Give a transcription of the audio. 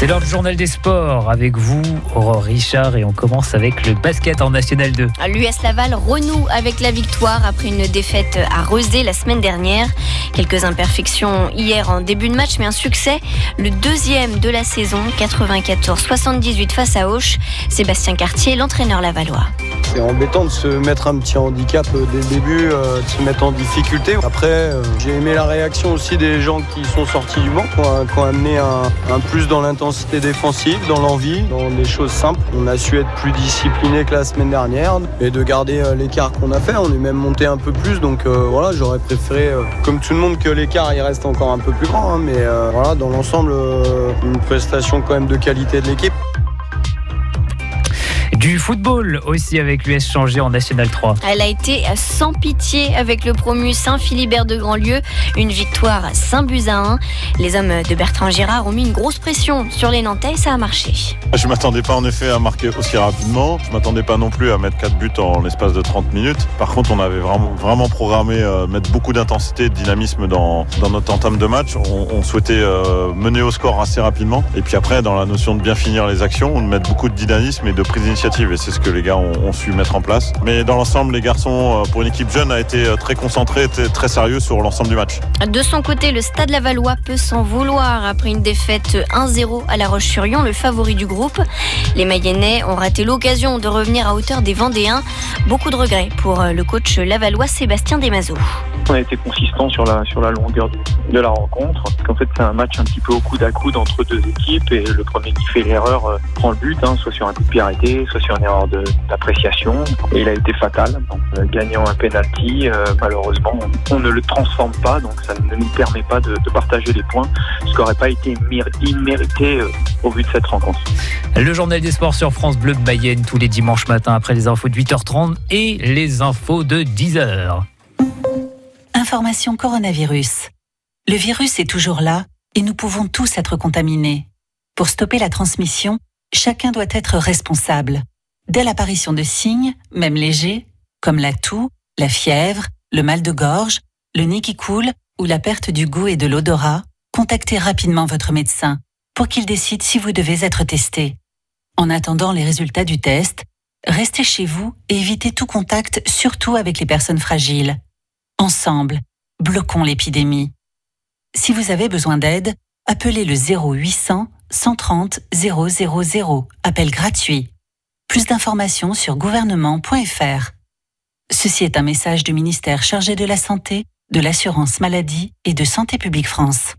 C'est l'heure du journal des sports avec vous, Aurore Richard, et on commence avec le basket en National 2. L'US Laval renoue avec la victoire après une défaite à Rezé la semaine dernière. Quelques imperfections hier en début de match, mais un succès, le deuxième de la saison, 94-78 face à Auch. Sébastien Cartier, l'entraîneur lavallois. C'est embêtant de se mettre un petit handicap dès le début, euh, de se mettre en difficulté. Après, euh, j'ai aimé la réaction aussi des gens qui sont sortis du banc, qui ont, amené un, plus dans l'intensité défensive, dans l'envie, dans des choses simples. On a su être plus discipliné que la semaine dernière et de garder euh, l'écart qu'on a fait. On est même monté un peu plus, donc euh, voilà, j'aurais préféré, euh, comme tout le monde, que l'écart il reste encore un peu plus grand. hein, mais euh, voilà, dans l'ensemble, euh, une prestation quand même de qualité de l'équipe. Du football aussi avec l'US changé en National 3. Elle a été sans pitié avec le promu Saint-Philibert de Grandlieu. Une victoire 5 buts à 1. Les hommes de Bertrand Girard ont mis une grosse pression sur les Nantais et ça a marché. Je m'attendais pas en effet à marquer aussi rapidement. Je m'attendais pas non plus à mettre 4 buts en l'espace de 30 minutes. Par contre, on avait vraiment, vraiment programmé euh, mettre beaucoup d'intensité et de dynamisme dans, dans notre entame de match. On, on souhaitait euh, mener au score assez rapidement. Et puis après, dans la notion de bien finir les actions, on met beaucoup de dynamisme et de prise d'initiative. Et c'est ce que les gars ont, ont su mettre en place. Mais dans l'ensemble, les garçons, euh, pour une équipe jeune, a été euh, très concentré, très, très sérieux sur l'ensemble du match. De son côté, le Stade Lavallois peut s'en vouloir après une défaite 1-0 à La Roche-sur-Yon, le favori du groupe. Les Mayennais ont raté l'occasion de revenir à hauteur des Vendéens. Beaucoup de regrets pour le coach lavallois Sébastien Desmazeaux. On a été consistant sur la, sur la longueur de, de la rencontre. Parce qu'en fait, c'est un match un petit peu au coude à coude entre deux équipes et le premier qui fait l'erreur euh, prend le but, hein, soit sur un coup de pied arrêté, soit sur une erreur d'appréciation. Et il a été fatal. Donc, euh, gagnant un penalty, euh, malheureusement, on, on ne le transforme pas, donc ça ne nous permet pas de, de partager les points, ce qui n'aurait pas été immérité euh, au vu de cette rencontre. Le journal des sports sur France Bleu Mayenne tous les dimanches matins après les infos de 8h30 et les infos de 10h. Information coronavirus. Le virus est toujours là et nous pouvons tous être contaminés. Pour stopper la transmission, chacun doit être responsable. Dès l'apparition de signes, même légers, comme la toux, la fièvre, le mal de gorge, le nez qui coule ou la perte du goût et de l'odorat, contactez rapidement votre médecin pour qu'il décide si vous devez être testé. En attendant les résultats du test, restez chez vous et évitez tout contact, surtout avec les personnes fragiles. Ensemble, bloquons l'épidémie. Si vous avez besoin d'aide, appelez le 0800 130 000, appel gratuit. Plus d'informations sur gouvernement.fr. Ceci est un message du ministère chargé de la Santé, de l'Assurance Maladie et de Santé publique France.